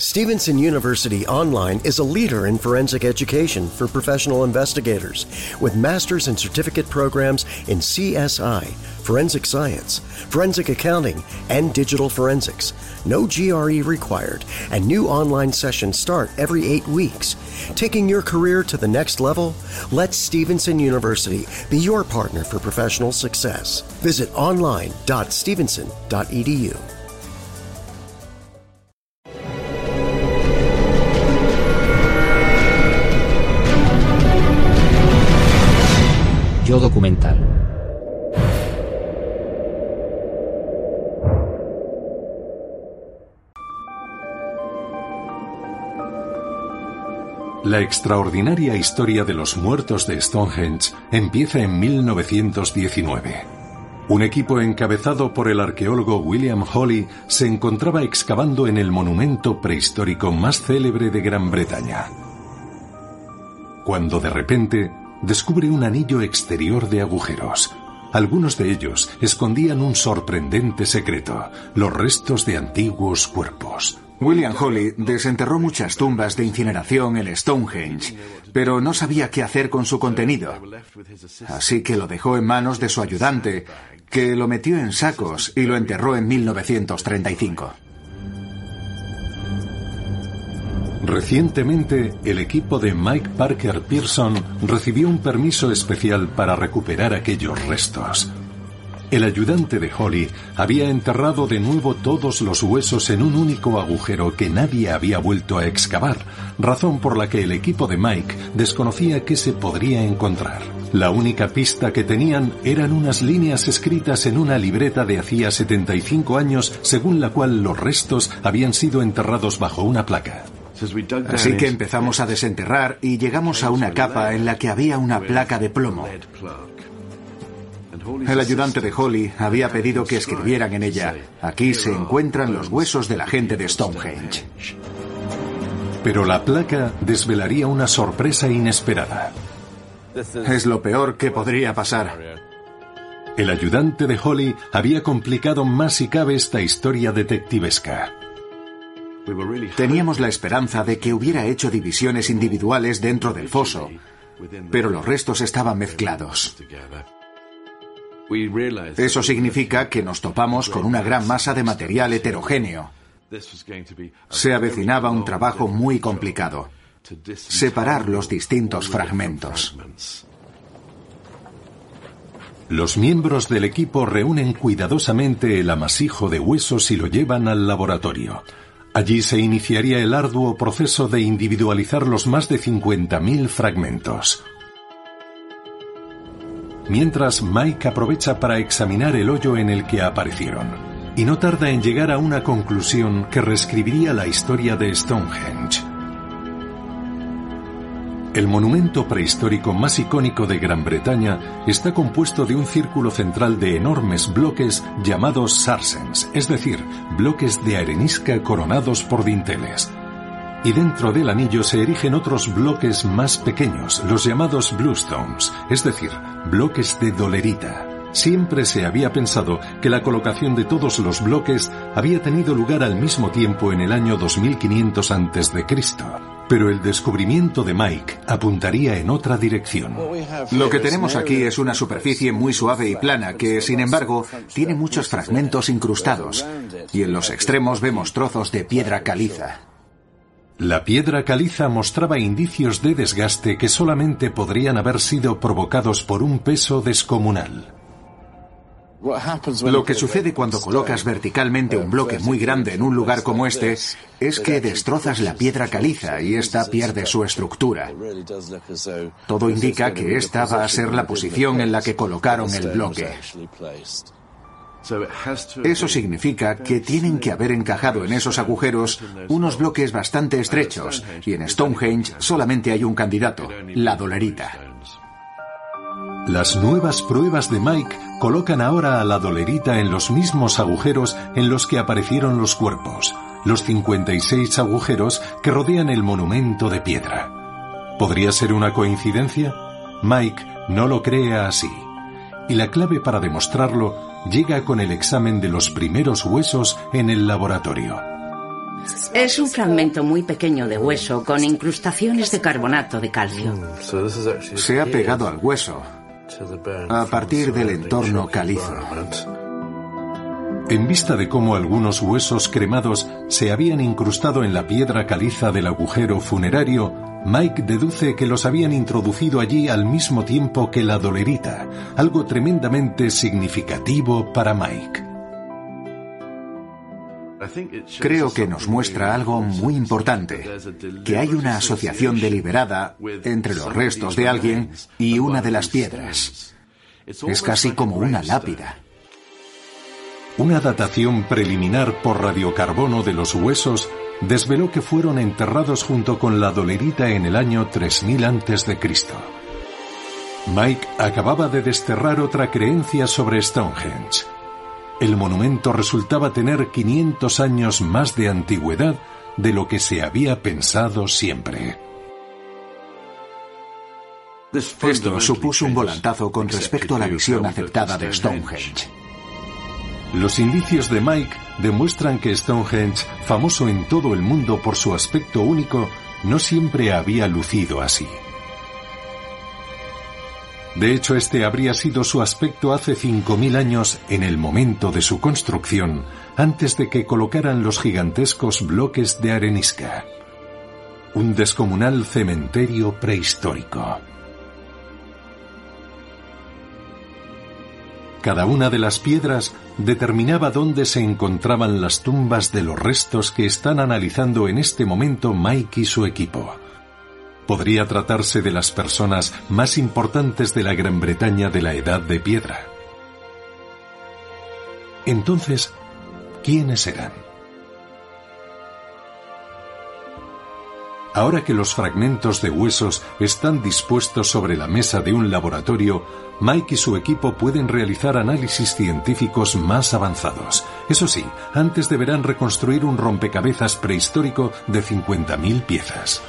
Stevenson University Online is a leader in forensic education for professional investigators with master's and certificate programs in CSI, forensic science, forensic accounting, and digital forensics. No GRE required, and new online sessions start every eight weeks. Taking your career to the next level? Let Stevenson University be your partner for professional success. Visit online.stevenson.edu. documental. La extraordinaria historia de los muertos de Stonehenge empieza en 1919. Un equipo encabezado por el arqueólogo William Hawley se encontraba excavando en el monumento prehistórico más célebre de Gran Bretaña. Cuando de repente descubre un anillo exterior de agujeros. Algunos de ellos escondían un sorprendente secreto, los restos de antiguos cuerpos. William Hawley desenterró muchas tumbas de incineración en Stonehenge, pero no sabía qué hacer con su contenido. Así que lo dejó en manos de su ayudante, que lo metió en sacos y lo enterró en 1935. Recientemente, el equipo de Mike Parker Pearson recibió un permiso especial para recuperar aquellos restos. El ayudante de Holly había enterrado de nuevo todos los huesos en un único agujero que nadie había vuelto a excavar, razón por la que el equipo de Mike desconocía qué se podría encontrar. La única pista que tenían eran unas líneas escritas en una libreta de hacía 75 años según la cual los restos habían sido enterrados bajo una placa. Así que empezamos a desenterrar y llegamos a una capa en la que había una placa de plomo. El ayudante de Holly había pedido que escribieran en ella, aquí se encuentran los huesos de la gente de Stonehenge. Pero la placa desvelaría una sorpresa inesperada. Es lo peor que podría pasar. El ayudante de Holly había complicado más si cabe esta historia detectivesca. Teníamos la esperanza de que hubiera hecho divisiones individuales dentro del foso, pero los restos estaban mezclados. Eso significa que nos topamos con una gran masa de material heterogéneo. Se avecinaba un trabajo muy complicado. Separar los distintos fragmentos. Los miembros del equipo reúnen cuidadosamente el amasijo de huesos y lo llevan al laboratorio. Allí se iniciaría el arduo proceso de individualizar los más de 50.000 fragmentos. Mientras Mike aprovecha para examinar el hoyo en el que aparecieron, y no tarda en llegar a una conclusión que reescribiría la historia de Stonehenge. El monumento prehistórico más icónico de Gran Bretaña está compuesto de un círculo central de enormes bloques llamados sarsens, es decir, bloques de arenisca coronados por dinteles. Y dentro del anillo se erigen otros bloques más pequeños, los llamados bluestones, es decir, bloques de dolerita. Siempre se había pensado que la colocación de todos los bloques había tenido lugar al mismo tiempo en el año 2500 a.C pero el descubrimiento de Mike apuntaría en otra dirección. Lo que tenemos aquí es una superficie muy suave y plana que, sin embargo, tiene muchos fragmentos incrustados, y en los extremos vemos trozos de piedra caliza. La piedra caliza mostraba indicios de desgaste que solamente podrían haber sido provocados por un peso descomunal. Lo que sucede cuando colocas verticalmente un bloque muy grande en un lugar como este es que destrozas la piedra caliza y ésta pierde su estructura. Todo indica que esta va a ser la posición en la que colocaron el bloque. Eso significa que tienen que haber encajado en esos agujeros unos bloques bastante estrechos y en Stonehenge solamente hay un candidato, la dolerita. Las nuevas pruebas de Mike colocan ahora a la dolerita en los mismos agujeros en los que aparecieron los cuerpos, los 56 agujeros que rodean el monumento de piedra. ¿Podría ser una coincidencia? Mike no lo cree así. Y la clave para demostrarlo llega con el examen de los primeros huesos en el laboratorio. Es un fragmento muy pequeño de hueso con incrustaciones de carbonato de calcio. Se ha pegado al hueso a partir del entorno calizo. En vista de cómo algunos huesos cremados se habían incrustado en la piedra caliza del agujero funerario, Mike deduce que los habían introducido allí al mismo tiempo que la dolerita, algo tremendamente significativo para Mike. Creo que nos muestra algo muy importante, que hay una asociación deliberada entre los restos de alguien y una de las piedras. Es casi como una lápida. Una datación preliminar por radiocarbono de los huesos desveló que fueron enterrados junto con la dolerita en el año 3000 a.C. Mike acababa de desterrar otra creencia sobre Stonehenge. El monumento resultaba tener 500 años más de antigüedad de lo que se había pensado siempre. Esto supuso un volantazo con respecto a la visión aceptada de Stonehenge. Los indicios de Mike demuestran que Stonehenge, famoso en todo el mundo por su aspecto único, no siempre había lucido así. De hecho, este habría sido su aspecto hace 5.000 años en el momento de su construcción, antes de que colocaran los gigantescos bloques de arenisca. Un descomunal cementerio prehistórico. Cada una de las piedras determinaba dónde se encontraban las tumbas de los restos que están analizando en este momento Mike y su equipo. Podría tratarse de las personas más importantes de la Gran Bretaña de la Edad de Piedra. Entonces, ¿quiénes eran? Ahora que los fragmentos de huesos están dispuestos sobre la mesa de un laboratorio, Mike y su equipo pueden realizar análisis científicos más avanzados. Eso sí, antes deberán reconstruir un rompecabezas prehistórico de 50.000 piezas.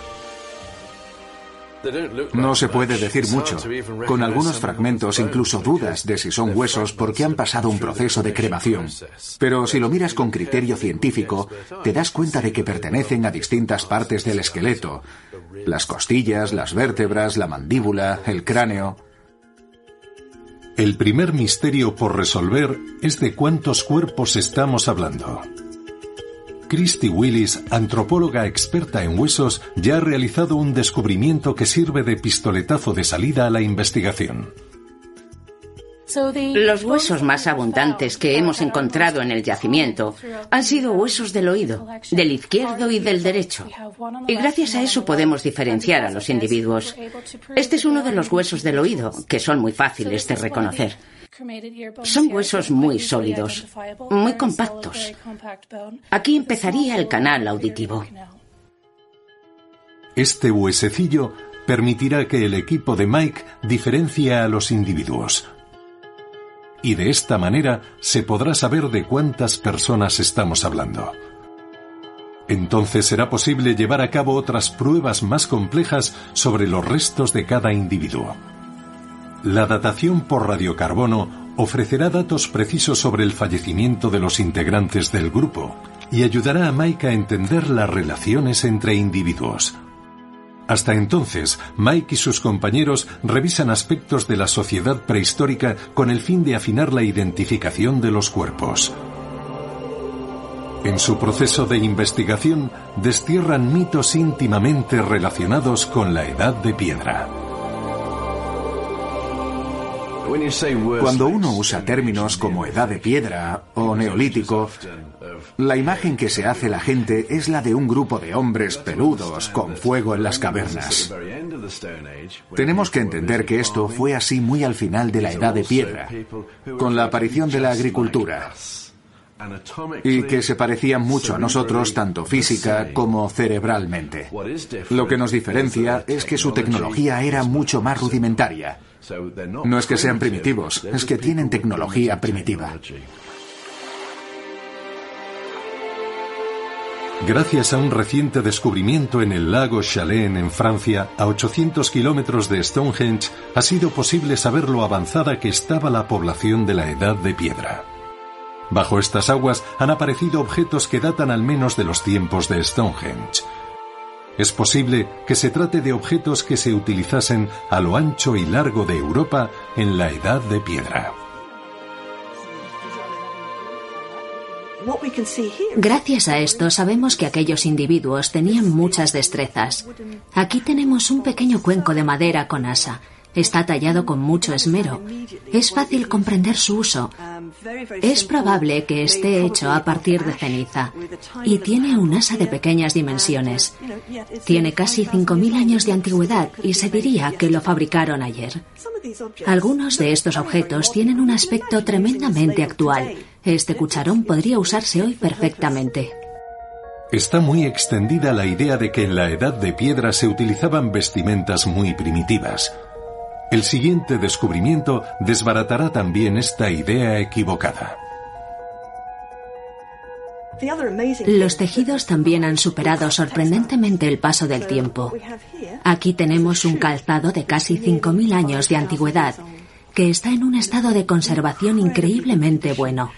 No se puede decir mucho. Con algunos fragmentos incluso dudas de si son huesos porque han pasado un proceso de cremación. Pero si lo miras con criterio científico, te das cuenta de que pertenecen a distintas partes del esqueleto. Las costillas, las vértebras, la mandíbula, el cráneo. El primer misterio por resolver es de cuántos cuerpos estamos hablando. Christy Willis, antropóloga experta en huesos, ya ha realizado un descubrimiento que sirve de pistoletazo de salida a la investigación. Los huesos más abundantes que hemos encontrado en el yacimiento han sido huesos del oído, del izquierdo y del derecho. Y gracias a eso podemos diferenciar a los individuos. Este es uno de los huesos del oído, que son muy fáciles de reconocer. Son huesos muy sólidos, muy compactos. Aquí empezaría el canal auditivo. Este huesecillo permitirá que el equipo de Mike diferencie a los individuos. Y de esta manera se podrá saber de cuántas personas estamos hablando. Entonces será posible llevar a cabo otras pruebas más complejas sobre los restos de cada individuo. La datación por radiocarbono ofrecerá datos precisos sobre el fallecimiento de los integrantes del grupo y ayudará a Mike a entender las relaciones entre individuos. Hasta entonces, Mike y sus compañeros revisan aspectos de la sociedad prehistórica con el fin de afinar la identificación de los cuerpos. En su proceso de investigación, destierran mitos íntimamente relacionados con la edad de piedra. Cuando uno usa términos como edad de piedra o neolítico, la imagen que se hace la gente es la de un grupo de hombres peludos con fuego en las cavernas. Tenemos que entender que esto fue así muy al final de la edad de piedra, con la aparición de la agricultura, y que se parecían mucho a nosotros tanto física como cerebralmente. Lo que nos diferencia es que su tecnología era mucho más rudimentaria. No es que sean primitivos, es que tienen tecnología primitiva. Gracias a un reciente descubrimiento en el lago Chalén en Francia, a 800 kilómetros de Stonehenge, ha sido posible saber lo avanzada que estaba la población de la Edad de Piedra. Bajo estas aguas han aparecido objetos que datan al menos de los tiempos de Stonehenge. Es posible que se trate de objetos que se utilizasen a lo ancho y largo de Europa en la Edad de Piedra. Gracias a esto sabemos que aquellos individuos tenían muchas destrezas. Aquí tenemos un pequeño cuenco de madera con asa Está tallado con mucho esmero. Es fácil comprender su uso. Es probable que esté hecho a partir de ceniza y tiene un asa de pequeñas dimensiones. Tiene casi 5.000 años de antigüedad y se diría que lo fabricaron ayer. Algunos de estos objetos tienen un aspecto tremendamente actual. Este cucharón podría usarse hoy perfectamente. Está muy extendida la idea de que en la edad de piedra se utilizaban vestimentas muy primitivas. El siguiente descubrimiento desbaratará también esta idea equivocada. Los tejidos también han superado sorprendentemente el paso del tiempo. Aquí tenemos un calzado de casi 5.000 años de antigüedad que está en un estado de conservación increíblemente bueno.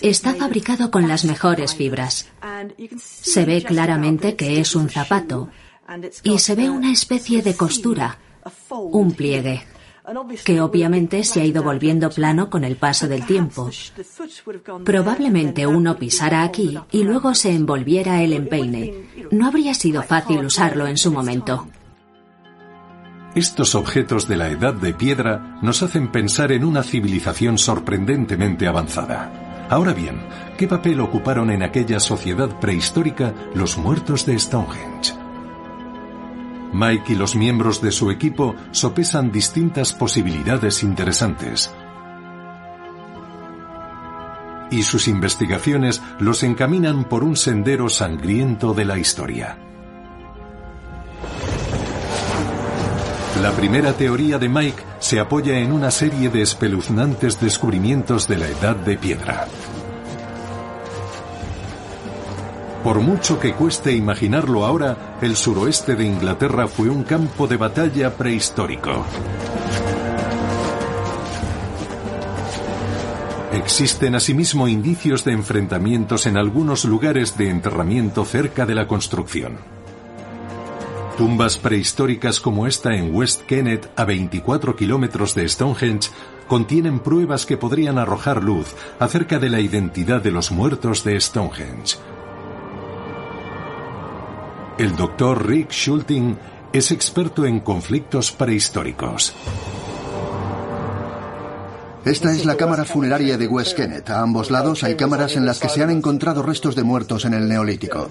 Está fabricado con las mejores fibras. Se ve claramente que es un zapato y se ve una especie de costura un pliegue que obviamente se ha ido volviendo plano con el paso del tiempo. Probablemente uno pisara aquí y luego se envolviera el empeine. No habría sido fácil usarlo en su momento. Estos objetos de la edad de piedra nos hacen pensar en una civilización sorprendentemente avanzada. Ahora bien, ¿qué papel ocuparon en aquella sociedad prehistórica los muertos de Stonehenge? Mike y los miembros de su equipo sopesan distintas posibilidades interesantes. Y sus investigaciones los encaminan por un sendero sangriento de la historia. La primera teoría de Mike se apoya en una serie de espeluznantes descubrimientos de la Edad de Piedra. Por mucho que cueste imaginarlo ahora, el suroeste de Inglaterra fue un campo de batalla prehistórico. Existen asimismo indicios de enfrentamientos en algunos lugares de enterramiento cerca de la construcción. Tumbas prehistóricas como esta en West Kennet, a 24 kilómetros de Stonehenge, contienen pruebas que podrían arrojar luz acerca de la identidad de los muertos de Stonehenge. El doctor Rick Schulting es experto en conflictos prehistóricos. Esta es la cámara funeraria de West Kennet. A ambos lados hay cámaras en las que se han encontrado restos de muertos en el Neolítico.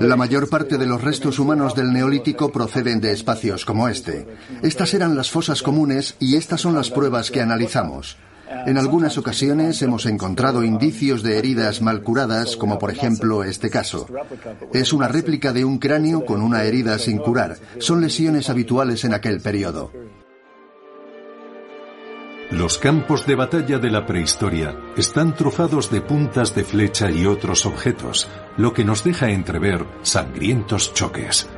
La mayor parte de los restos humanos del Neolítico proceden de espacios como este. Estas eran las fosas comunes y estas son las pruebas que analizamos. En algunas ocasiones hemos encontrado indicios de heridas mal curadas, como por ejemplo este caso. Es una réplica de un cráneo con una herida sin curar. Son lesiones habituales en aquel periodo. Los campos de batalla de la prehistoria están trufados de puntas de flecha y otros objetos, lo que nos deja entrever sangrientos choques.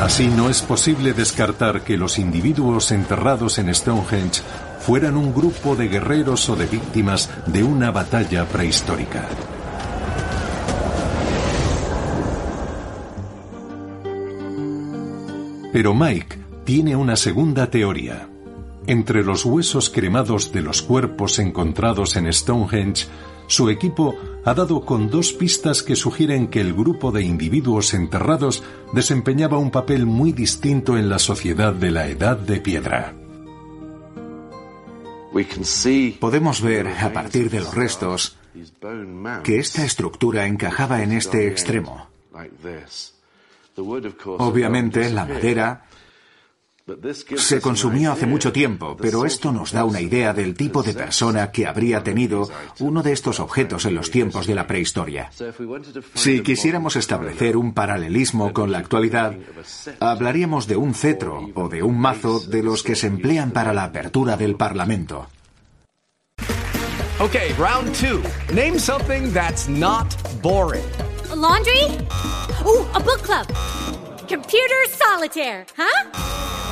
Así no es posible descartar que los individuos enterrados en Stonehenge fueran un grupo de guerreros o de víctimas de una batalla prehistórica. Pero Mike tiene una segunda teoría. Entre los huesos cremados de los cuerpos encontrados en Stonehenge su equipo ha dado con dos pistas que sugieren que el grupo de individuos enterrados desempeñaba un papel muy distinto en la sociedad de la Edad de Piedra. Podemos ver, a partir de los restos, que esta estructura encajaba en este extremo. Obviamente, la madera se consumió hace mucho tiempo, pero esto nos da una idea del tipo de persona que habría tenido uno de estos objetos en los tiempos de la prehistoria. Si quisiéramos establecer un paralelismo con la actualidad, hablaríamos de un cetro o de un mazo de los que se emplean para la apertura del Parlamento. Okay, round two. Name something that's not boring. laundry? Oh, a book club. computer solitaire, huh?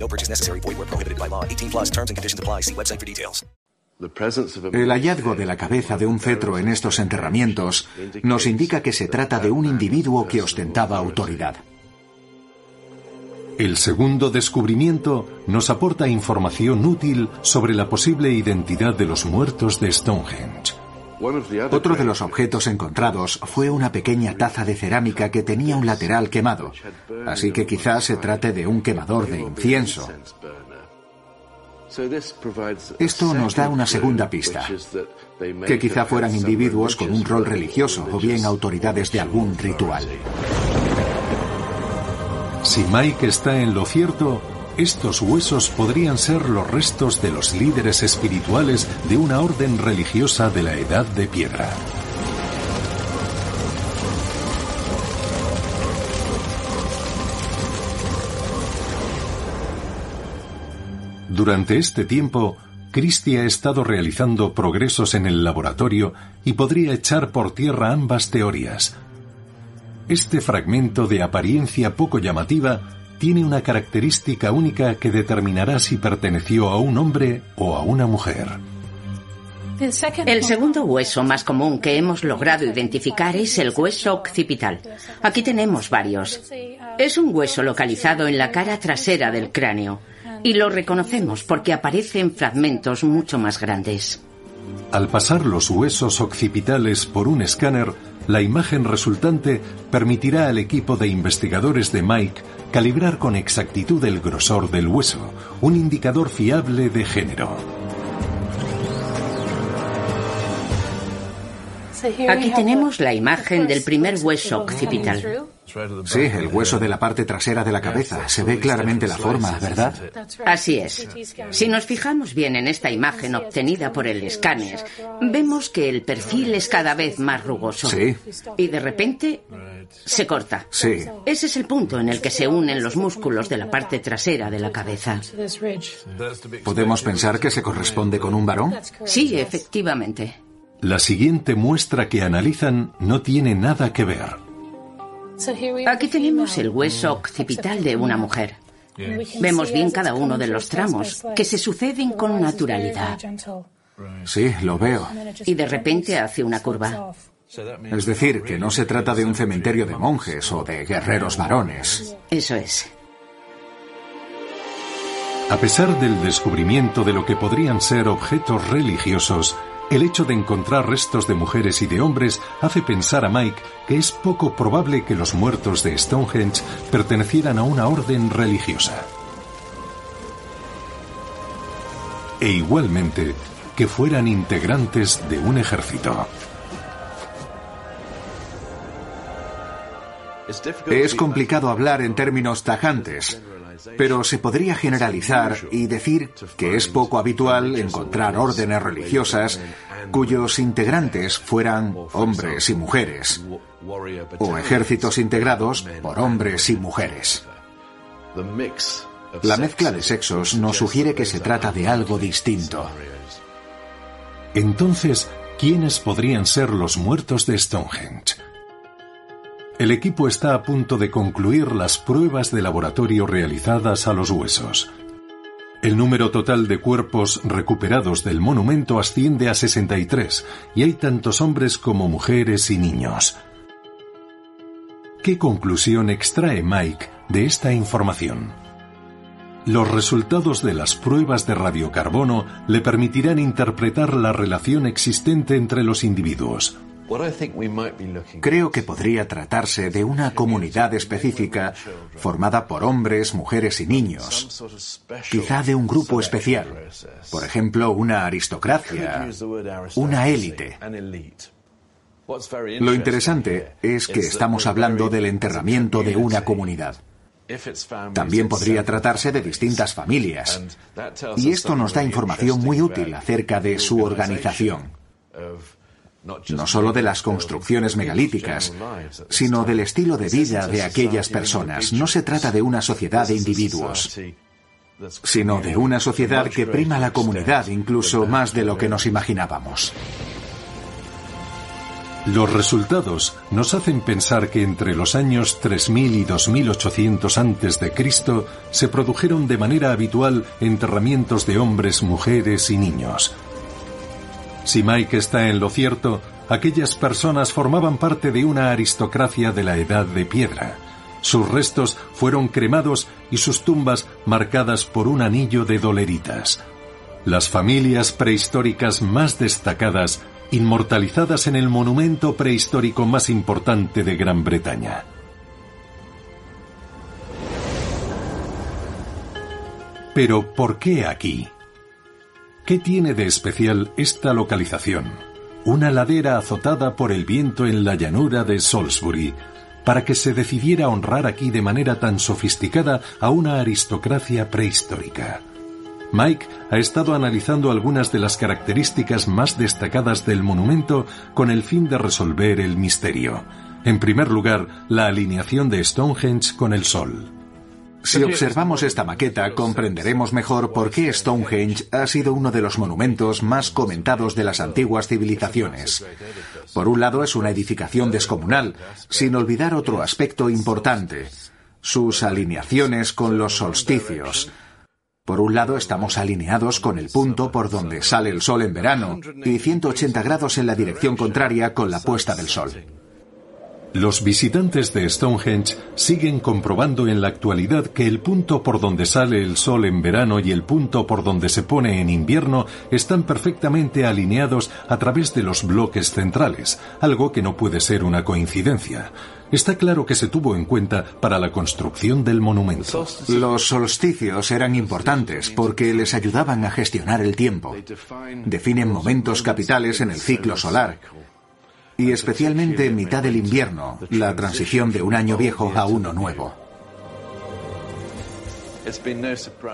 No purchase necessary. Void where prohibited by law. 18 plus terms and conditions apply. See website for details. El hallazgo de la cabeza de un cetro en estos enterramientos nos indica que se trata de un individuo que ostentaba autoridad. El segundo descubrimiento nos aporta información útil sobre la posible identidad de los muertos de Stonehenge. Otro de los objetos encontrados fue una pequeña taza de cerámica que tenía un lateral quemado, así que quizás se trate de un quemador de incienso. Esto nos da una segunda pista, que quizá fueran individuos con un rol religioso o bien autoridades de algún ritual. Si Mike está en lo cierto, estos huesos podrían ser los restos de los líderes espirituales de una orden religiosa de la Edad de Piedra. Durante este tiempo, Christie ha estado realizando progresos en el laboratorio y podría echar por tierra ambas teorías, este fragmento de apariencia poco llamativa tiene una característica única que determinará si perteneció a un hombre o a una mujer. El segundo hueso más común que hemos logrado identificar es el hueso occipital. Aquí tenemos varios. Es un hueso localizado en la cara trasera del cráneo y lo reconocemos porque aparece en fragmentos mucho más grandes. Al pasar los huesos occipitales por un escáner, la imagen resultante permitirá al equipo de investigadores de Mike calibrar con exactitud el grosor del hueso, un indicador fiable de género. Aquí tenemos la imagen del primer hueso occipital. Sí, el hueso de la parte trasera de la cabeza. Se ve claramente la forma, ¿verdad? Así es. Si nos fijamos bien en esta imagen obtenida por el escáner, vemos que el perfil es cada vez más rugoso. Sí. Y de repente se corta. Sí. Ese es el punto en el que se unen los músculos de la parte trasera de la cabeza. ¿Podemos pensar que se corresponde con un varón? Sí, efectivamente. La siguiente muestra que analizan no tiene nada que ver. Aquí tenemos el hueso occipital de una mujer. Vemos bien cada uno de los tramos, que se suceden con naturalidad. Sí, lo veo. Y de repente hace una curva. Es decir, que no se trata de un cementerio de monjes o de guerreros varones. Eso es. A pesar del descubrimiento de lo que podrían ser objetos religiosos, el hecho de encontrar restos de mujeres y de hombres hace pensar a Mike que es poco probable que los muertos de Stonehenge pertenecieran a una orden religiosa. E igualmente que fueran integrantes de un ejército. Es complicado hablar en términos tajantes, pero se podría generalizar y decir que es poco habitual encontrar órdenes religiosas cuyos integrantes fueran hombres y mujeres, o ejércitos integrados por hombres y mujeres. La mezcla de sexos nos sugiere que se trata de algo distinto. Entonces, ¿quiénes podrían ser los muertos de Stonehenge? El equipo está a punto de concluir las pruebas de laboratorio realizadas a los huesos. El número total de cuerpos recuperados del monumento asciende a 63 y hay tantos hombres como mujeres y niños. ¿Qué conclusión extrae Mike de esta información? Los resultados de las pruebas de radiocarbono le permitirán interpretar la relación existente entre los individuos. Creo que podría tratarse de una comunidad específica formada por hombres, mujeres y niños, quizá de un grupo especial, por ejemplo, una aristocracia, una élite. Lo interesante es que estamos hablando del enterramiento de una comunidad. También podría tratarse de distintas familias. Y esto nos da información muy útil acerca de su organización no solo de las construcciones megalíticas, sino del estilo de vida de aquellas personas. No se trata de una sociedad de individuos, sino de una sociedad que prima la comunidad incluso más de lo que nos imaginábamos. Los resultados nos hacen pensar que entre los años 3000 y 2800 a.C. se produjeron de manera habitual enterramientos de hombres, mujeres y niños, si Mike está en lo cierto, aquellas personas formaban parte de una aristocracia de la Edad de Piedra. Sus restos fueron cremados y sus tumbas marcadas por un anillo de doleritas. Las familias prehistóricas más destacadas, inmortalizadas en el monumento prehistórico más importante de Gran Bretaña. Pero ¿por qué aquí? ¿Qué tiene de especial esta localización? Una ladera azotada por el viento en la llanura de Salisbury, para que se decidiera honrar aquí de manera tan sofisticada a una aristocracia prehistórica. Mike ha estado analizando algunas de las características más destacadas del monumento con el fin de resolver el misterio. En primer lugar, la alineación de Stonehenge con el Sol. Si observamos esta maqueta, comprenderemos mejor por qué Stonehenge ha sido uno de los monumentos más comentados de las antiguas civilizaciones. Por un lado, es una edificación descomunal, sin olvidar otro aspecto importante, sus alineaciones con los solsticios. Por un lado, estamos alineados con el punto por donde sale el sol en verano y 180 grados en la dirección contraria con la puesta del sol. Los visitantes de Stonehenge siguen comprobando en la actualidad que el punto por donde sale el sol en verano y el punto por donde se pone en invierno están perfectamente alineados a través de los bloques centrales, algo que no puede ser una coincidencia. Está claro que se tuvo en cuenta para la construcción del monumento. Los solsticios eran importantes porque les ayudaban a gestionar el tiempo. Definen momentos capitales en el ciclo solar y especialmente en mitad del invierno, la transición de un año viejo a uno nuevo.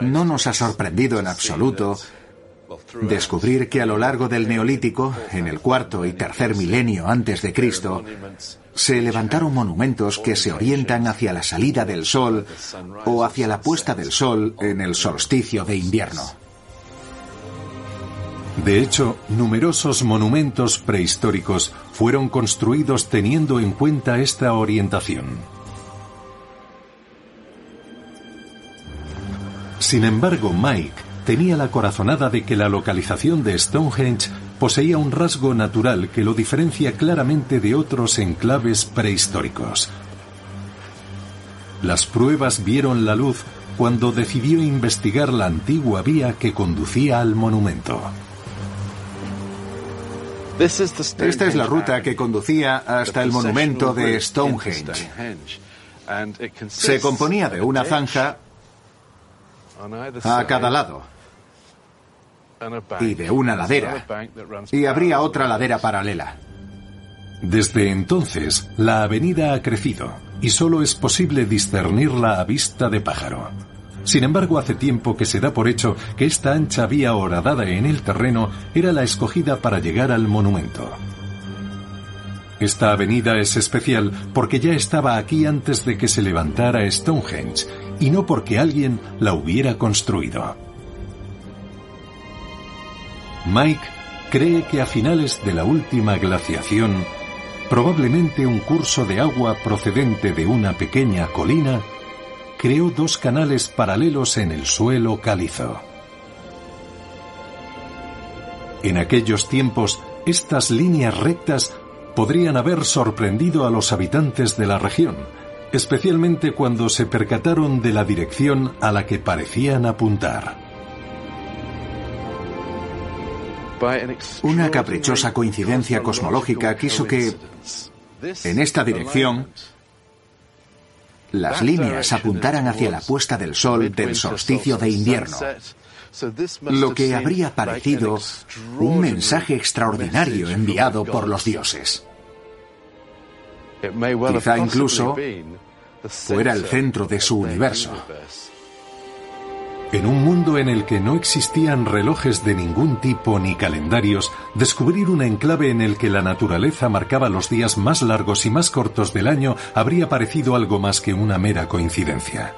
No nos ha sorprendido en absoluto descubrir que a lo largo del Neolítico, en el cuarto y tercer milenio antes de Cristo, se levantaron monumentos que se orientan hacia la salida del sol o hacia la puesta del sol en el solsticio de invierno. De hecho, numerosos monumentos prehistóricos fueron construidos teniendo en cuenta esta orientación. Sin embargo, Mike tenía la corazonada de que la localización de Stonehenge poseía un rasgo natural que lo diferencia claramente de otros enclaves prehistóricos. Las pruebas vieron la luz cuando decidió investigar la antigua vía que conducía al monumento. Esta es la ruta que conducía hasta el monumento de Stonehenge. Se componía de una zanja a cada lado y de una ladera. Y habría otra ladera paralela. Desde entonces, la avenida ha crecido y solo es posible discernirla a vista de pájaro. Sin embargo, hace tiempo que se da por hecho que esta ancha vía horadada en el terreno era la escogida para llegar al monumento. Esta avenida es especial porque ya estaba aquí antes de que se levantara Stonehenge y no porque alguien la hubiera construido. Mike cree que a finales de la última glaciación, probablemente un curso de agua procedente de una pequeña colina creó dos canales paralelos en el suelo calizo. En aquellos tiempos, estas líneas rectas podrían haber sorprendido a los habitantes de la región, especialmente cuando se percataron de la dirección a la que parecían apuntar. Una caprichosa coincidencia cosmológica quiso que, en esta dirección, las líneas apuntaran hacia la puesta del sol del solsticio de invierno, lo que habría parecido un mensaje extraordinario enviado por los dioses. Quizá incluso fuera el centro de su universo. En un mundo en el que no existían relojes de ningún tipo ni calendarios, descubrir un enclave en el que la naturaleza marcaba los días más largos y más cortos del año habría parecido algo más que una mera coincidencia.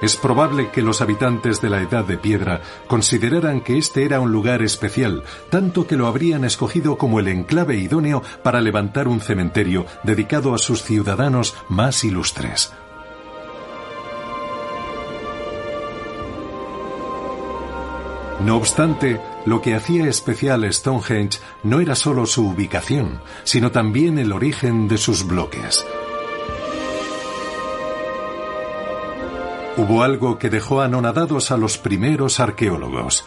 Es probable que los habitantes de la Edad de Piedra consideraran que este era un lugar especial, tanto que lo habrían escogido como el enclave idóneo para levantar un cementerio dedicado a sus ciudadanos más ilustres. No obstante, lo que hacía especial Stonehenge no era solo su ubicación, sino también el origen de sus bloques. Hubo algo que dejó anonadados a los primeros arqueólogos.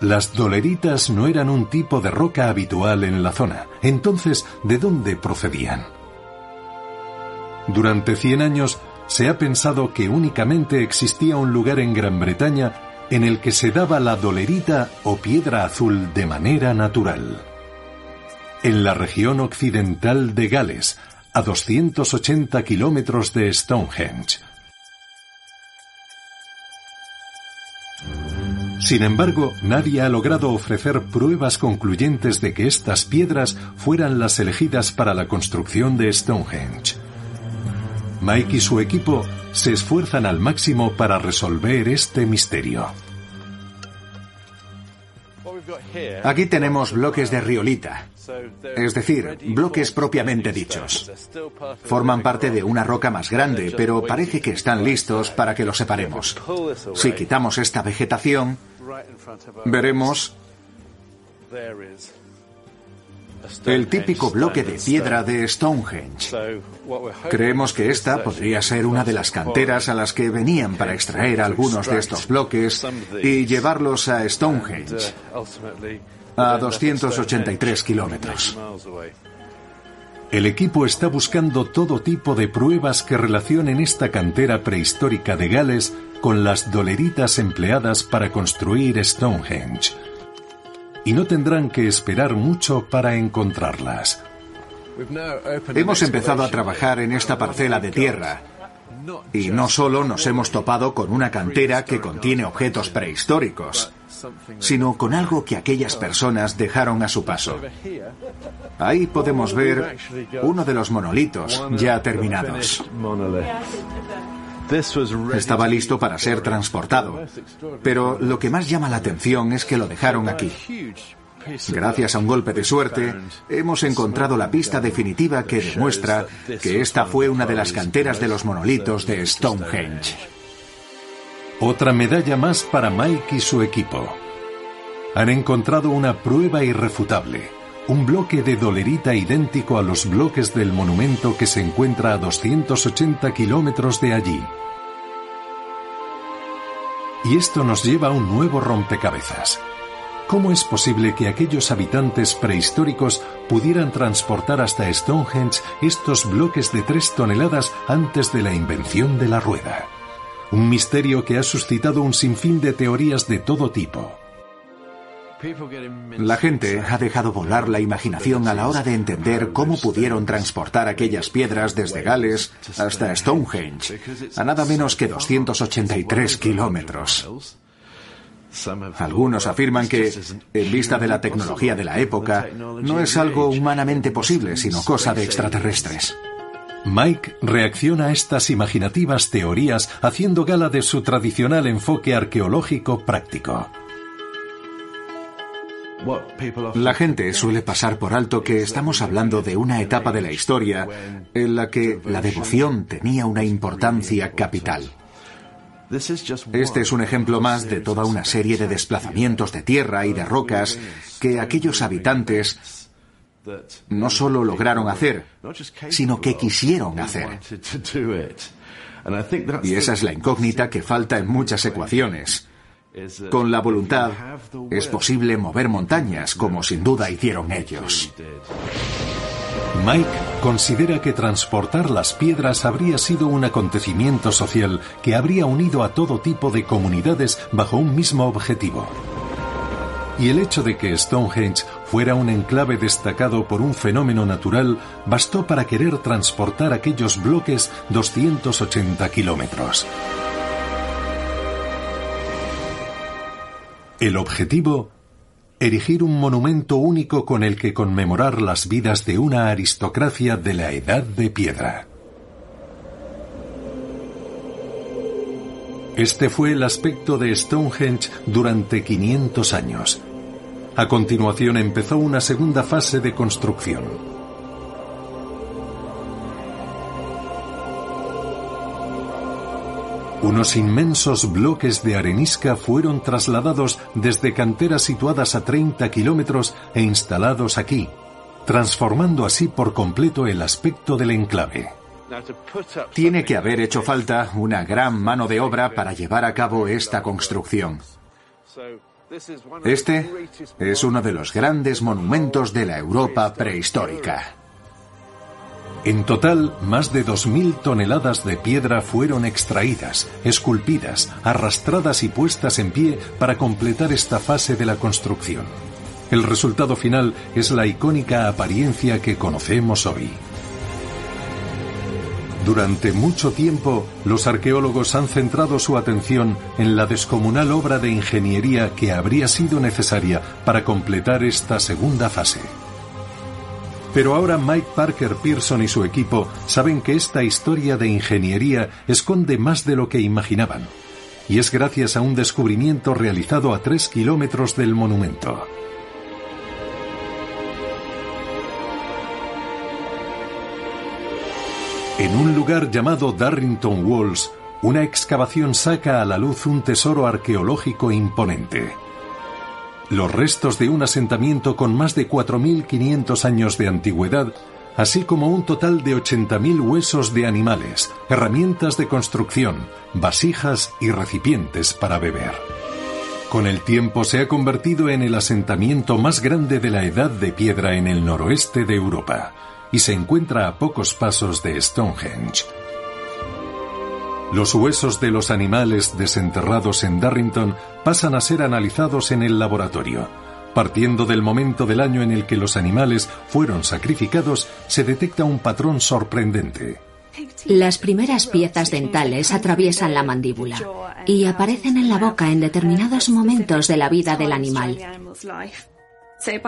Las doleritas no eran un tipo de roca habitual en la zona. Entonces, ¿de dónde procedían? Durante 100 años se ha pensado que únicamente existía un lugar en Gran Bretaña en el que se daba la dolerita o piedra azul de manera natural. En la región occidental de Gales, a 280 kilómetros de Stonehenge. Sin embargo, nadie ha logrado ofrecer pruebas concluyentes de que estas piedras fueran las elegidas para la construcción de Stonehenge. Mike y su equipo se esfuerzan al máximo para resolver este misterio. Aquí tenemos bloques de riolita, es decir, bloques propiamente dichos. Forman parte de una roca más grande, pero parece que están listos para que los separemos. Si quitamos esta vegetación, veremos el típico bloque de piedra de Stonehenge. Creemos que esta podría ser una de las canteras a las que venían para extraer algunos de estos bloques y llevarlos a Stonehenge, a 283 kilómetros. El equipo está buscando todo tipo de pruebas que relacionen esta cantera prehistórica de Gales con las doleritas empleadas para construir Stonehenge y no tendrán que esperar mucho para encontrarlas. Hemos empezado a trabajar en esta parcela de tierra y no solo nos hemos topado con una cantera que contiene objetos prehistóricos, sino con algo que aquellas personas dejaron a su paso. Ahí podemos ver uno de los monolitos ya terminados. Estaba listo para ser transportado, pero lo que más llama la atención es que lo dejaron aquí. Gracias a un golpe de suerte, hemos encontrado la pista definitiva que demuestra que esta fue una de las canteras de los monolitos de Stonehenge. Otra medalla más para Mike y su equipo. Han encontrado una prueba irrefutable un bloque de dolerita idéntico a los bloques del monumento que se encuentra a 280 kilómetros de allí. Y esto nos lleva a un nuevo rompecabezas. ¿Cómo es posible que aquellos habitantes prehistóricos pudieran transportar hasta Stonehenge estos bloques de tres toneladas antes de la invención de la rueda? Un misterio que ha suscitado un sinfín de teorías de todo tipo. La gente ha dejado volar la imaginación a la hora de entender cómo pudieron transportar aquellas piedras desde Gales hasta Stonehenge, a nada menos que 283 kilómetros. Algunos afirman que, en vista de la tecnología de la época, no es algo humanamente posible, sino cosa de extraterrestres. Mike reacciona a estas imaginativas teorías haciendo gala de su tradicional enfoque arqueológico práctico. La gente suele pasar por alto que estamos hablando de una etapa de la historia en la que la devoción tenía una importancia capital. Este es un ejemplo más de toda una serie de desplazamientos de tierra y de rocas que aquellos habitantes no solo lograron hacer, sino que quisieron hacer. Y esa es la incógnita que falta en muchas ecuaciones. Con la voluntad es posible mover montañas, como sin duda hicieron ellos. Mike considera que transportar las piedras habría sido un acontecimiento social que habría unido a todo tipo de comunidades bajo un mismo objetivo. Y el hecho de que Stonehenge fuera un enclave destacado por un fenómeno natural bastó para querer transportar aquellos bloques 280 kilómetros. El objetivo erigir un monumento único con el que conmemorar las vidas de una aristocracia de la Edad de Piedra. Este fue el aspecto de Stonehenge durante 500 años. A continuación empezó una segunda fase de construcción. Unos inmensos bloques de arenisca fueron trasladados desde canteras situadas a 30 kilómetros e instalados aquí, transformando así por completo el aspecto del enclave. Tiene que haber hecho falta una gran mano de obra para llevar a cabo esta construcción. Este es uno de los grandes monumentos de la Europa prehistórica. En total, más de 2.000 toneladas de piedra fueron extraídas, esculpidas, arrastradas y puestas en pie para completar esta fase de la construcción. El resultado final es la icónica apariencia que conocemos hoy. Durante mucho tiempo, los arqueólogos han centrado su atención en la descomunal obra de ingeniería que habría sido necesaria para completar esta segunda fase. Pero ahora Mike Parker Pearson y su equipo saben que esta historia de ingeniería esconde más de lo que imaginaban. Y es gracias a un descubrimiento realizado a tres kilómetros del monumento. En un lugar llamado Darrington Walls, una excavación saca a la luz un tesoro arqueológico imponente los restos de un asentamiento con más de 4.500 años de antigüedad, así como un total de 80.000 huesos de animales, herramientas de construcción, vasijas y recipientes para beber. Con el tiempo se ha convertido en el asentamiento más grande de la Edad de Piedra en el noroeste de Europa y se encuentra a pocos pasos de Stonehenge. Los huesos de los animales desenterrados en Darrington pasan a ser analizados en el laboratorio. Partiendo del momento del año en el que los animales fueron sacrificados, se detecta un patrón sorprendente. Las primeras piezas dentales atraviesan la mandíbula y aparecen en la boca en determinados momentos de la vida del animal.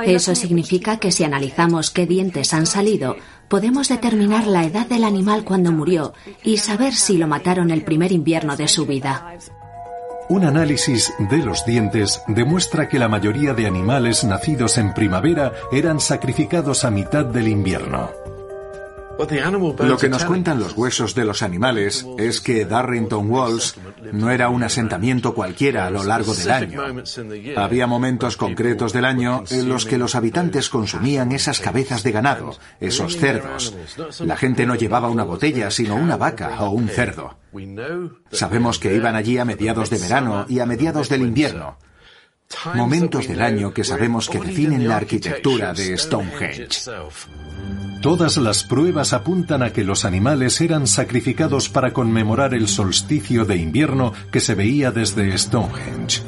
Eso significa que si analizamos qué dientes han salido, podemos determinar la edad del animal cuando murió y saber si lo mataron el primer invierno de su vida. Un análisis de los dientes demuestra que la mayoría de animales nacidos en primavera eran sacrificados a mitad del invierno. Lo que nos cuentan los huesos de los animales es que Darrington Walls no era un asentamiento cualquiera a lo largo del año. Había momentos concretos del año en los que los habitantes consumían esas cabezas de ganado, esos cerdos. La gente no llevaba una botella, sino una vaca o un cerdo. Sabemos que iban allí a mediados de verano y a mediados del invierno momentos del año que sabemos que definen la arquitectura de Stonehenge. Todas las pruebas apuntan a que los animales eran sacrificados para conmemorar el solsticio de invierno que se veía desde Stonehenge.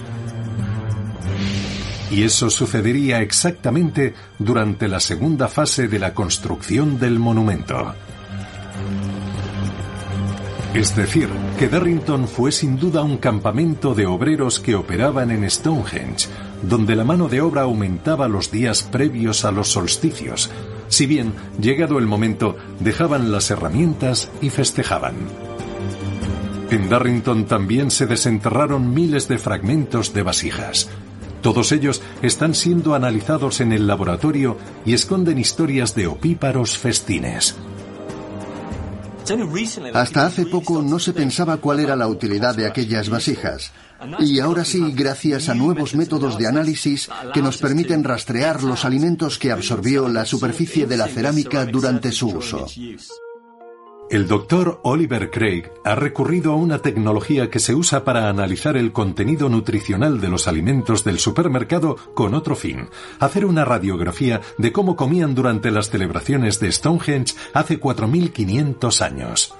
Y eso sucedería exactamente durante la segunda fase de la construcción del monumento. Es decir, que Darrington fue sin duda un campamento de obreros que operaban en Stonehenge, donde la mano de obra aumentaba los días previos a los solsticios, si bien, llegado el momento, dejaban las herramientas y festejaban. En Darrington también se desenterraron miles de fragmentos de vasijas. Todos ellos están siendo analizados en el laboratorio y esconden historias de opíparos festines. Hasta hace poco no se pensaba cuál era la utilidad de aquellas vasijas. Y ahora sí, gracias a nuevos métodos de análisis que nos permiten rastrear los alimentos que absorbió la superficie de la cerámica durante su uso. El doctor Oliver Craig ha recurrido a una tecnología que se usa para analizar el contenido nutricional de los alimentos del supermercado con otro fin, hacer una radiografía de cómo comían durante las celebraciones de Stonehenge hace 4.500 años.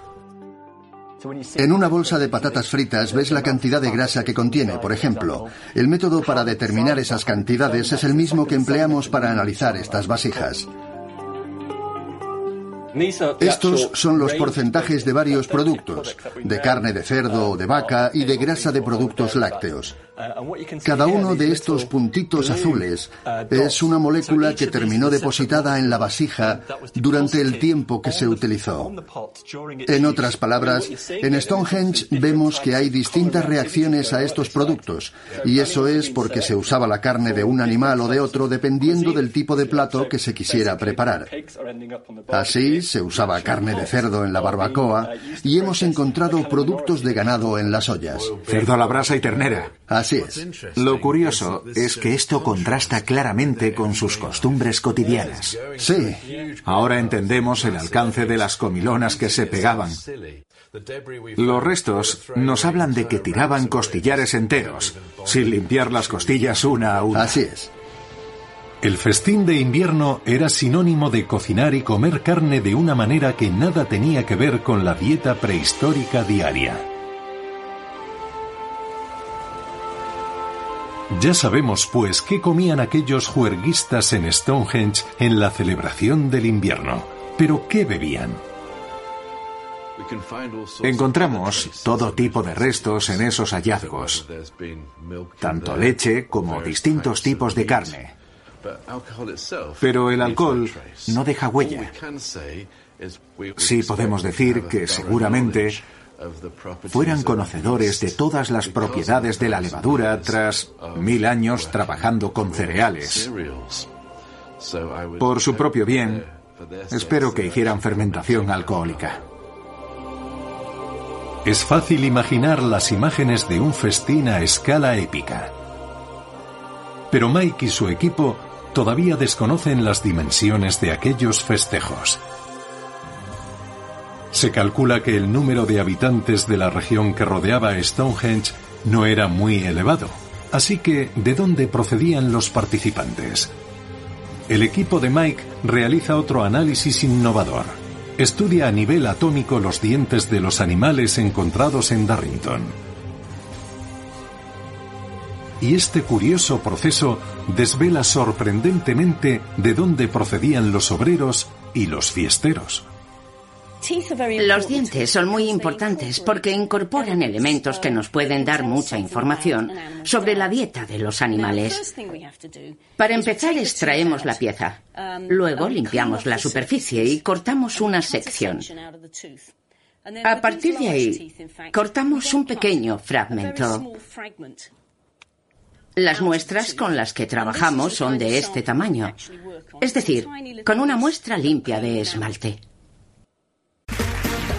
En una bolsa de patatas fritas ves la cantidad de grasa que contiene, por ejemplo. El método para determinar esas cantidades es el mismo que empleamos para analizar estas vasijas. Estos son los porcentajes de varios productos, de carne de cerdo o de vaca y de grasa de productos lácteos. Cada uno de estos puntitos azules es una molécula que terminó depositada en la vasija durante el tiempo que se utilizó. En otras palabras, en Stonehenge vemos que hay distintas reacciones a estos productos, y eso es porque se usaba la carne de un animal o de otro dependiendo del tipo de plato que se quisiera preparar. Así, se usaba carne de cerdo en la barbacoa y hemos encontrado productos de ganado en las ollas. Cerdo a la brasa y ternera. Así es. Lo curioso es que esto contrasta claramente con sus costumbres cotidianas. Sí. Ahora entendemos el alcance de las comilonas que se pegaban. Los restos nos hablan de que tiraban costillares enteros, sin limpiar las costillas una a una. Así es. El festín de invierno era sinónimo de cocinar y comer carne de una manera que nada tenía que ver con la dieta prehistórica diaria. Ya sabemos, pues, qué comían aquellos juerguistas en Stonehenge en la celebración del invierno. Pero, ¿qué bebían? Encontramos todo tipo de restos en esos hallazgos, tanto leche como distintos tipos de carne. Pero el alcohol no deja huella. Sí podemos decir que seguramente fueran conocedores de todas las propiedades de la levadura tras mil años trabajando con cereales. Por su propio bien, espero que hicieran fermentación alcohólica. Es fácil imaginar las imágenes de un festín a escala épica. Pero Mike y su equipo todavía desconocen las dimensiones de aquellos festejos. Se calcula que el número de habitantes de la región que rodeaba Stonehenge no era muy elevado, así que ¿de dónde procedían los participantes? El equipo de Mike realiza otro análisis innovador. Estudia a nivel atómico los dientes de los animales encontrados en Darrington. Y este curioso proceso desvela sorprendentemente de dónde procedían los obreros y los fiesteros. Los dientes son muy importantes porque incorporan elementos que nos pueden dar mucha información sobre la dieta de los animales. Para empezar, extraemos la pieza. Luego limpiamos la superficie y cortamos una sección. A partir de ahí, cortamos un pequeño fragmento. Las muestras con las que trabajamos son de este tamaño, es decir, con una muestra limpia de esmalte.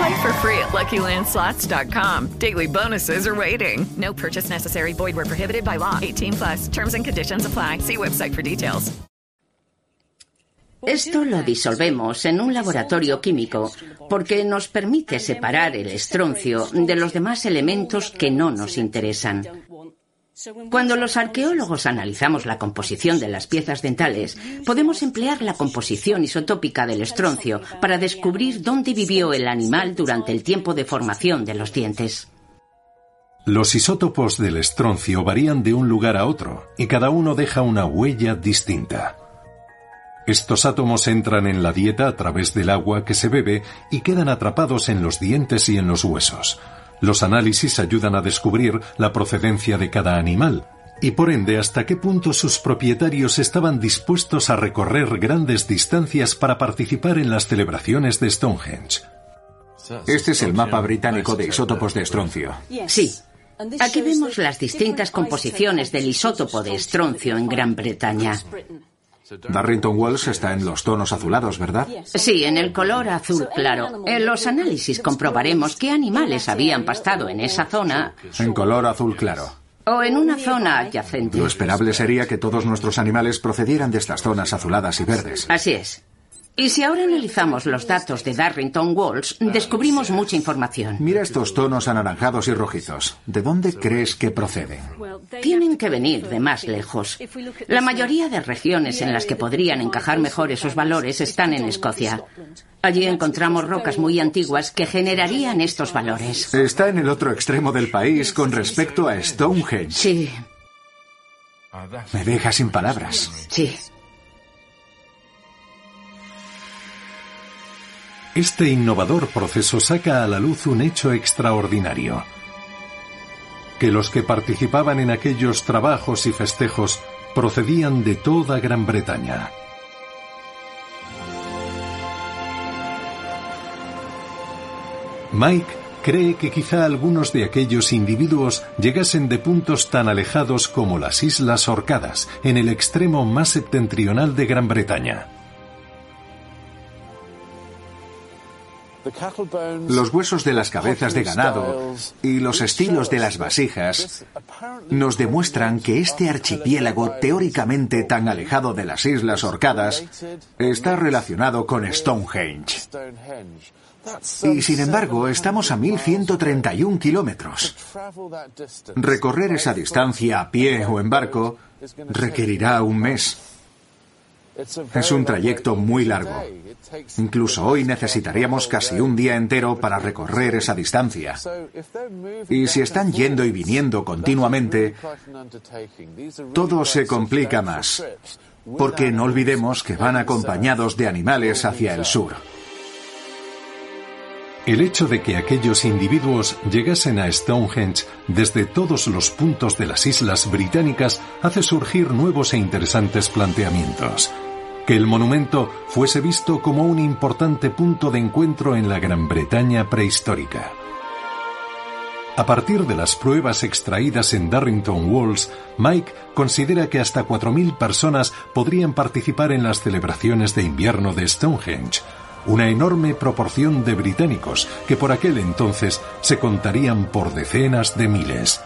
Play for free at LuckyLandSlots.com. Daily bonuses are waiting. No purchase necessary. Void where prohibited by law. 18 plus. Terms and conditions apply. See website for details. Esto lo disolvemos en un laboratorio químico porque nos permite separar el estroncio de los demás elementos que no nos interesan. Cuando los arqueólogos analizamos la composición de las piezas dentales, podemos emplear la composición isotópica del estroncio para descubrir dónde vivió el animal durante el tiempo de formación de los dientes. Los isótopos del estroncio varían de un lugar a otro y cada uno deja una huella distinta. Estos átomos entran en la dieta a través del agua que se bebe y quedan atrapados en los dientes y en los huesos. Los análisis ayudan a descubrir la procedencia de cada animal y por ende hasta qué punto sus propietarios estaban dispuestos a recorrer grandes distancias para participar en las celebraciones de Stonehenge. Este es el mapa británico de isótopos de estroncio. Sí. Aquí vemos las distintas composiciones del isótopo de estroncio en Gran Bretaña. Darrington Wells está en los tonos azulados, ¿verdad? Sí, en el color azul claro. En los análisis comprobaremos qué animales habían pastado en esa zona. En color azul claro. O en una zona adyacente. Lo esperable sería que todos nuestros animales procedieran de estas zonas azuladas y verdes. Así es. Y si ahora analizamos los datos de Darrington Walls, descubrimos mucha información. Mira estos tonos anaranjados y rojizos. ¿De dónde crees que proceden? Tienen que venir de más lejos. La mayoría de regiones en las que podrían encajar mejor esos valores están en Escocia. Allí encontramos rocas muy antiguas que generarían estos valores. Está en el otro extremo del país con respecto a Stonehenge. Sí. Me deja sin palabras. Sí. Este innovador proceso saca a la luz un hecho extraordinario. Que los que participaban en aquellos trabajos y festejos procedían de toda Gran Bretaña. Mike cree que quizá algunos de aquellos individuos llegasen de puntos tan alejados como las Islas Orcadas, en el extremo más septentrional de Gran Bretaña. Los huesos de las cabezas de ganado y los estilos de las vasijas nos demuestran que este archipiélago teóricamente tan alejado de las Islas Orcadas está relacionado con Stonehenge. Y sin embargo, estamos a 1131 kilómetros. Recorrer esa distancia a pie o en barco requerirá un mes. Es un trayecto muy largo. Incluso hoy necesitaríamos casi un día entero para recorrer esa distancia. Y si están yendo y viniendo continuamente, todo se complica más, porque no olvidemos que van acompañados de animales hacia el sur. El hecho de que aquellos individuos llegasen a Stonehenge desde todos los puntos de las islas británicas hace surgir nuevos e interesantes planteamientos. Que el monumento fuese visto como un importante punto de encuentro en la Gran Bretaña prehistórica. A partir de las pruebas extraídas en Darrington Walls, Mike considera que hasta 4.000 personas podrían participar en las celebraciones de invierno de Stonehenge, una enorme proporción de británicos que por aquel entonces se contarían por decenas de miles.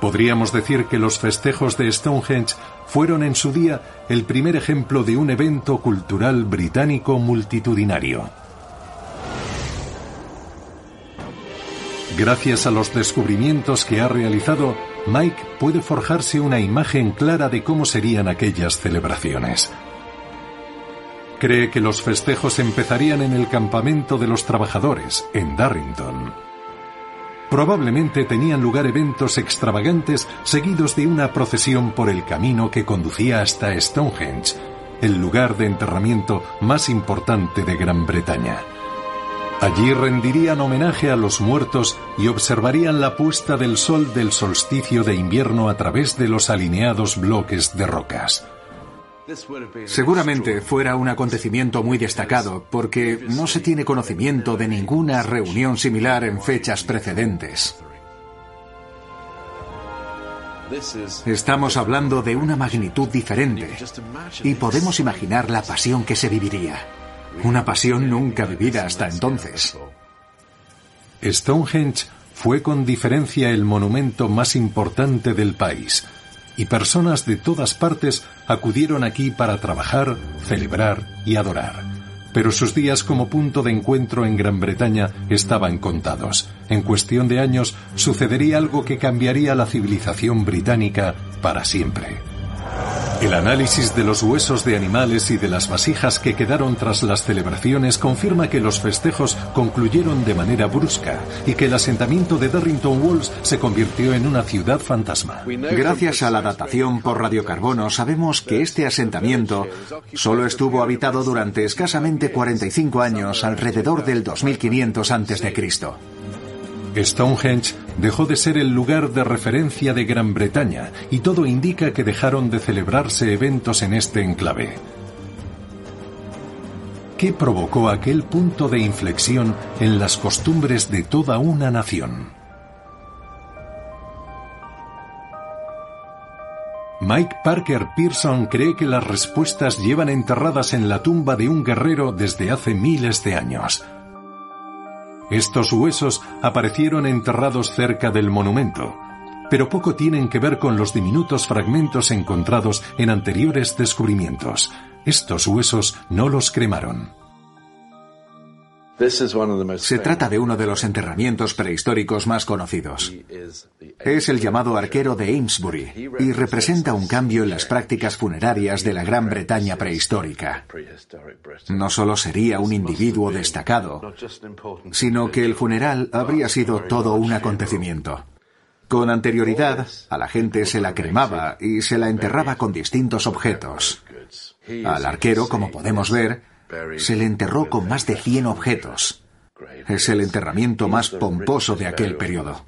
Podríamos decir que los festejos de Stonehenge fueron en su día el primer ejemplo de un evento cultural británico multitudinario. Gracias a los descubrimientos que ha realizado, Mike puede forjarse una imagen clara de cómo serían aquellas celebraciones. Cree que los festejos empezarían en el campamento de los trabajadores, en Darrington. Probablemente tenían lugar eventos extravagantes seguidos de una procesión por el camino que conducía hasta Stonehenge, el lugar de enterramiento más importante de Gran Bretaña. Allí rendirían homenaje a los muertos y observarían la puesta del sol del solsticio de invierno a través de los alineados bloques de rocas. Seguramente fuera un acontecimiento muy destacado porque no se tiene conocimiento de ninguna reunión similar en fechas precedentes. Estamos hablando de una magnitud diferente y podemos imaginar la pasión que se viviría. Una pasión nunca vivida hasta entonces. Stonehenge fue con diferencia el monumento más importante del país y personas de todas partes acudieron aquí para trabajar, celebrar y adorar. Pero sus días como punto de encuentro en Gran Bretaña estaban contados. En cuestión de años sucedería algo que cambiaría la civilización británica para siempre. El análisis de los huesos de animales y de las vasijas que quedaron tras las celebraciones confirma que los festejos concluyeron de manera brusca y que el asentamiento de Darrington Walls se convirtió en una ciudad fantasma. Gracias a la datación por radiocarbono sabemos que este asentamiento solo estuvo habitado durante escasamente 45 años alrededor del 2500 a.C. Stonehenge dejó de ser el lugar de referencia de Gran Bretaña y todo indica que dejaron de celebrarse eventos en este enclave. ¿Qué provocó aquel punto de inflexión en las costumbres de toda una nación? Mike Parker Pearson cree que las respuestas llevan enterradas en la tumba de un guerrero desde hace miles de años. Estos huesos aparecieron enterrados cerca del monumento, pero poco tienen que ver con los diminutos fragmentos encontrados en anteriores descubrimientos. Estos huesos no los cremaron. Se trata de uno de los enterramientos prehistóricos más conocidos. Es el llamado arquero de Amesbury y representa un cambio en las prácticas funerarias de la Gran Bretaña prehistórica. No solo sería un individuo destacado, sino que el funeral habría sido todo un acontecimiento. Con anterioridad, a la gente se la cremaba y se la enterraba con distintos objetos. Al arquero, como podemos ver, se le enterró con más de 100 objetos. Es el enterramiento más pomposo de aquel periodo.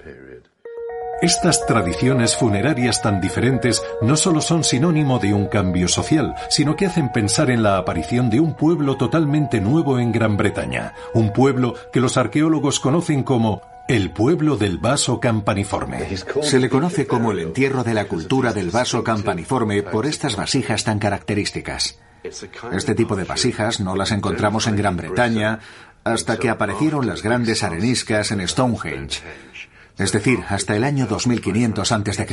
Estas tradiciones funerarias tan diferentes no solo son sinónimo de un cambio social, sino que hacen pensar en la aparición de un pueblo totalmente nuevo en Gran Bretaña, un pueblo que los arqueólogos conocen como el pueblo del vaso campaniforme. Se le conoce como el entierro de la cultura del vaso campaniforme por estas vasijas tan características. Este tipo de vasijas no las encontramos en Gran Bretaña hasta que aparecieron las grandes areniscas en Stonehenge, es decir, hasta el año 2500 a.C.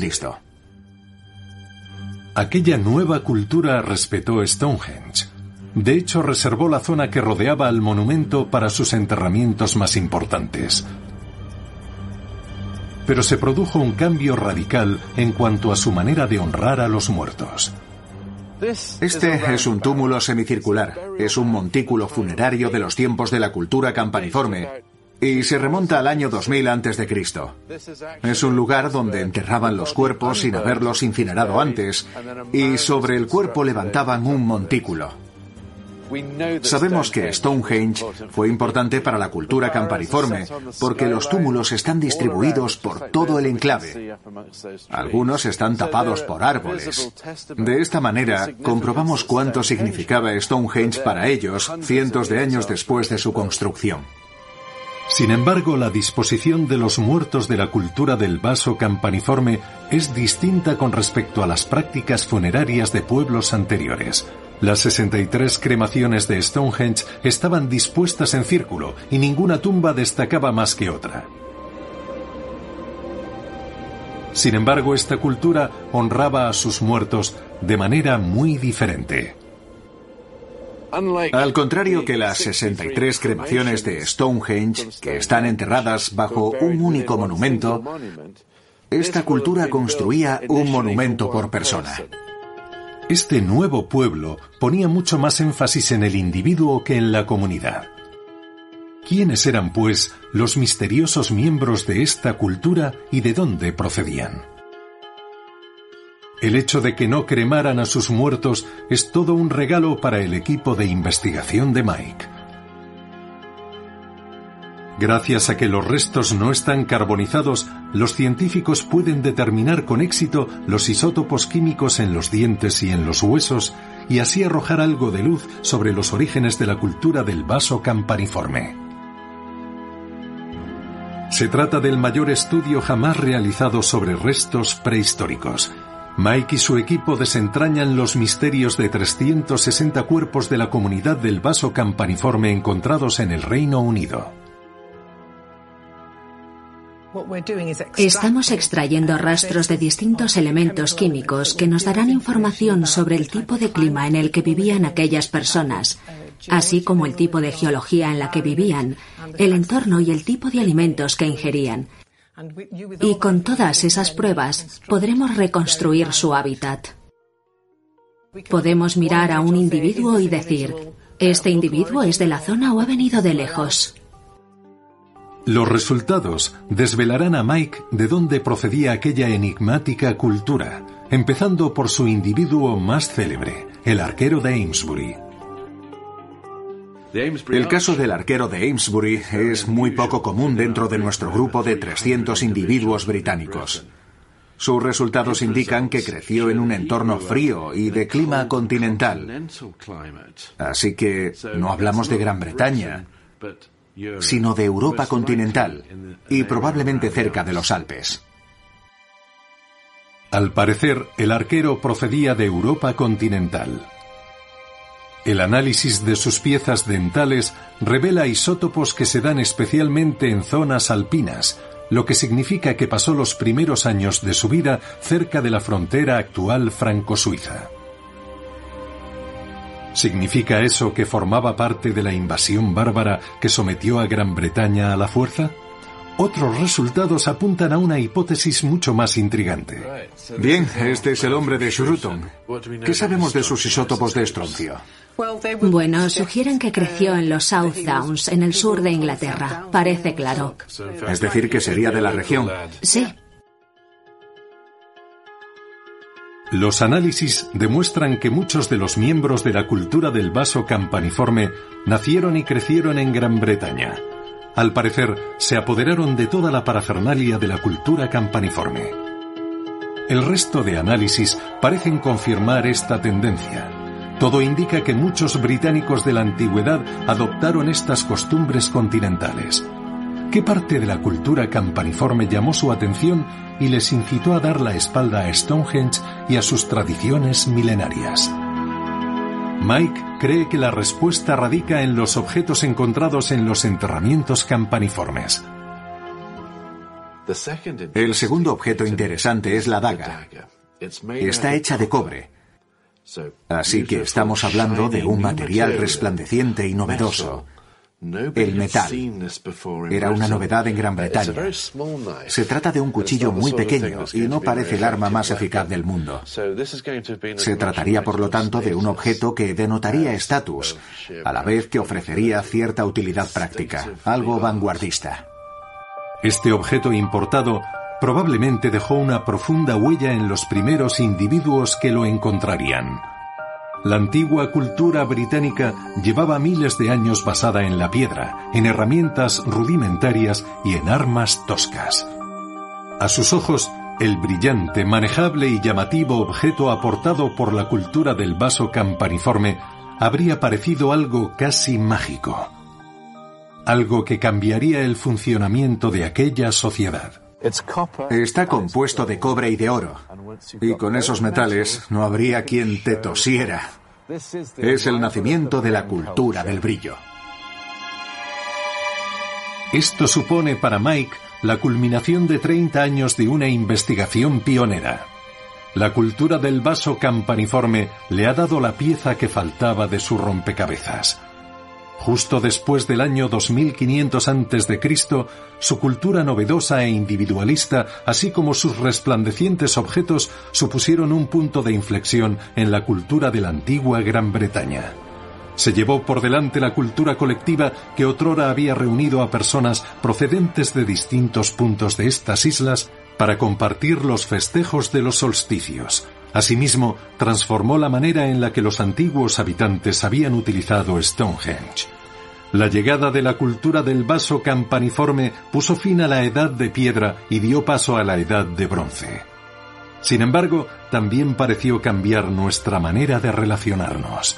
Aquella nueva cultura respetó Stonehenge. De hecho, reservó la zona que rodeaba al monumento para sus enterramientos más importantes. Pero se produjo un cambio radical en cuanto a su manera de honrar a los muertos. Este es un túmulo semicircular. Es un montículo funerario de los tiempos de la cultura campaniforme y se remonta al año 2000 a.C. Es un lugar donde enterraban los cuerpos sin haberlos incinerado antes y sobre el cuerpo levantaban un montículo. Sabemos que Stonehenge fue importante para la cultura campaniforme porque los túmulos están distribuidos por todo el enclave. Algunos están tapados por árboles. De esta manera, comprobamos cuánto significaba Stonehenge para ellos cientos de años después de su construcción. Sin embargo, la disposición de los muertos de la cultura del vaso campaniforme es distinta con respecto a las prácticas funerarias de pueblos anteriores. Las 63 cremaciones de Stonehenge estaban dispuestas en círculo y ninguna tumba destacaba más que otra. Sin embargo, esta cultura honraba a sus muertos de manera muy diferente. Al contrario que las 63 cremaciones de Stonehenge, que están enterradas bajo un único monumento, esta cultura construía un monumento por persona. Este nuevo pueblo ponía mucho más énfasis en el individuo que en la comunidad. ¿Quiénes eran, pues, los misteriosos miembros de esta cultura y de dónde procedían? El hecho de que no cremaran a sus muertos es todo un regalo para el equipo de investigación de Mike. Gracias a que los restos no están carbonizados, los científicos pueden determinar con éxito los isótopos químicos en los dientes y en los huesos y así arrojar algo de luz sobre los orígenes de la cultura del vaso campaniforme. Se trata del mayor estudio jamás realizado sobre restos prehistóricos. Mike y su equipo desentrañan los misterios de 360 cuerpos de la comunidad del vaso campaniforme encontrados en el Reino Unido. Estamos extrayendo rastros de distintos elementos químicos que nos darán información sobre el tipo de clima en el que vivían aquellas personas, así como el tipo de geología en la que vivían, el entorno y el tipo de alimentos que ingerían. Y con todas esas pruebas podremos reconstruir su hábitat. Podemos mirar a un individuo y decir, ¿este individuo es de la zona o ha venido de lejos? Los resultados desvelarán a Mike de dónde procedía aquella enigmática cultura, empezando por su individuo más célebre, el arquero de Amesbury. El caso del arquero de Amesbury es muy poco común dentro de nuestro grupo de 300 individuos británicos. Sus resultados indican que creció en un entorno frío y de clima continental. Así que no hablamos de Gran Bretaña, sino de Europa continental y probablemente cerca de los Alpes. Al parecer, el arquero procedía de Europa continental. El análisis de sus piezas dentales revela isótopos que se dan especialmente en zonas alpinas, lo que significa que pasó los primeros años de su vida cerca de la frontera actual franco-suiza. ¿Significa eso que formaba parte de la invasión bárbara que sometió a Gran Bretaña a la fuerza? Otros resultados apuntan a una hipótesis mucho más intrigante. Bien, este es el hombre de Shruton. ¿Qué sabemos de sus isótopos de estroncio? Bueno, sugieren que creció en los South Downs, en el sur de Inglaterra. Parece claro. Es decir, que sería de la región. Sí. Los análisis demuestran que muchos de los miembros de la cultura del vaso campaniforme nacieron y crecieron en Gran Bretaña. Al parecer, se apoderaron de toda la parafernalia de la cultura campaniforme. El resto de análisis parecen confirmar esta tendencia. Todo indica que muchos británicos de la antigüedad adoptaron estas costumbres continentales. ¿Qué parte de la cultura campaniforme llamó su atención y les incitó a dar la espalda a Stonehenge y a sus tradiciones milenarias? Mike cree que la respuesta radica en los objetos encontrados en los enterramientos campaniformes. El segundo objeto interesante es la daga. Está hecha de cobre. Así que estamos hablando de un material resplandeciente y novedoso. El metal era una novedad en Gran Bretaña. Se trata de un cuchillo muy pequeño y no parece el arma más eficaz del mundo. Se trataría, por lo tanto, de un objeto que denotaría estatus, a la vez que ofrecería cierta utilidad práctica, algo vanguardista. Este objeto importado probablemente dejó una profunda huella en los primeros individuos que lo encontrarían. La antigua cultura británica llevaba miles de años basada en la piedra, en herramientas rudimentarias y en armas toscas. A sus ojos, el brillante, manejable y llamativo objeto aportado por la cultura del vaso campaniforme habría parecido algo casi mágico. Algo que cambiaría el funcionamiento de aquella sociedad. Está compuesto de cobre y de oro. Y con esos metales no habría quien te tosiera. Es el nacimiento de la cultura del brillo. Esto supone para Mike la culminación de 30 años de una investigación pionera. La cultura del vaso campaniforme le ha dado la pieza que faltaba de su rompecabezas. Justo después del año 2500 a.C., su cultura novedosa e individualista, así como sus resplandecientes objetos, supusieron un punto de inflexión en la cultura de la antigua Gran Bretaña. Se llevó por delante la cultura colectiva que otrora había reunido a personas procedentes de distintos puntos de estas islas para compartir los festejos de los solsticios. Asimismo, transformó la manera en la que los antiguos habitantes habían utilizado Stonehenge. La llegada de la cultura del vaso campaniforme puso fin a la edad de piedra y dio paso a la edad de bronce. Sin embargo, también pareció cambiar nuestra manera de relacionarnos.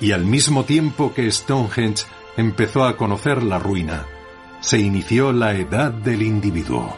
Y al mismo tiempo que Stonehenge empezó a conocer la ruina, se inició la edad del individuo.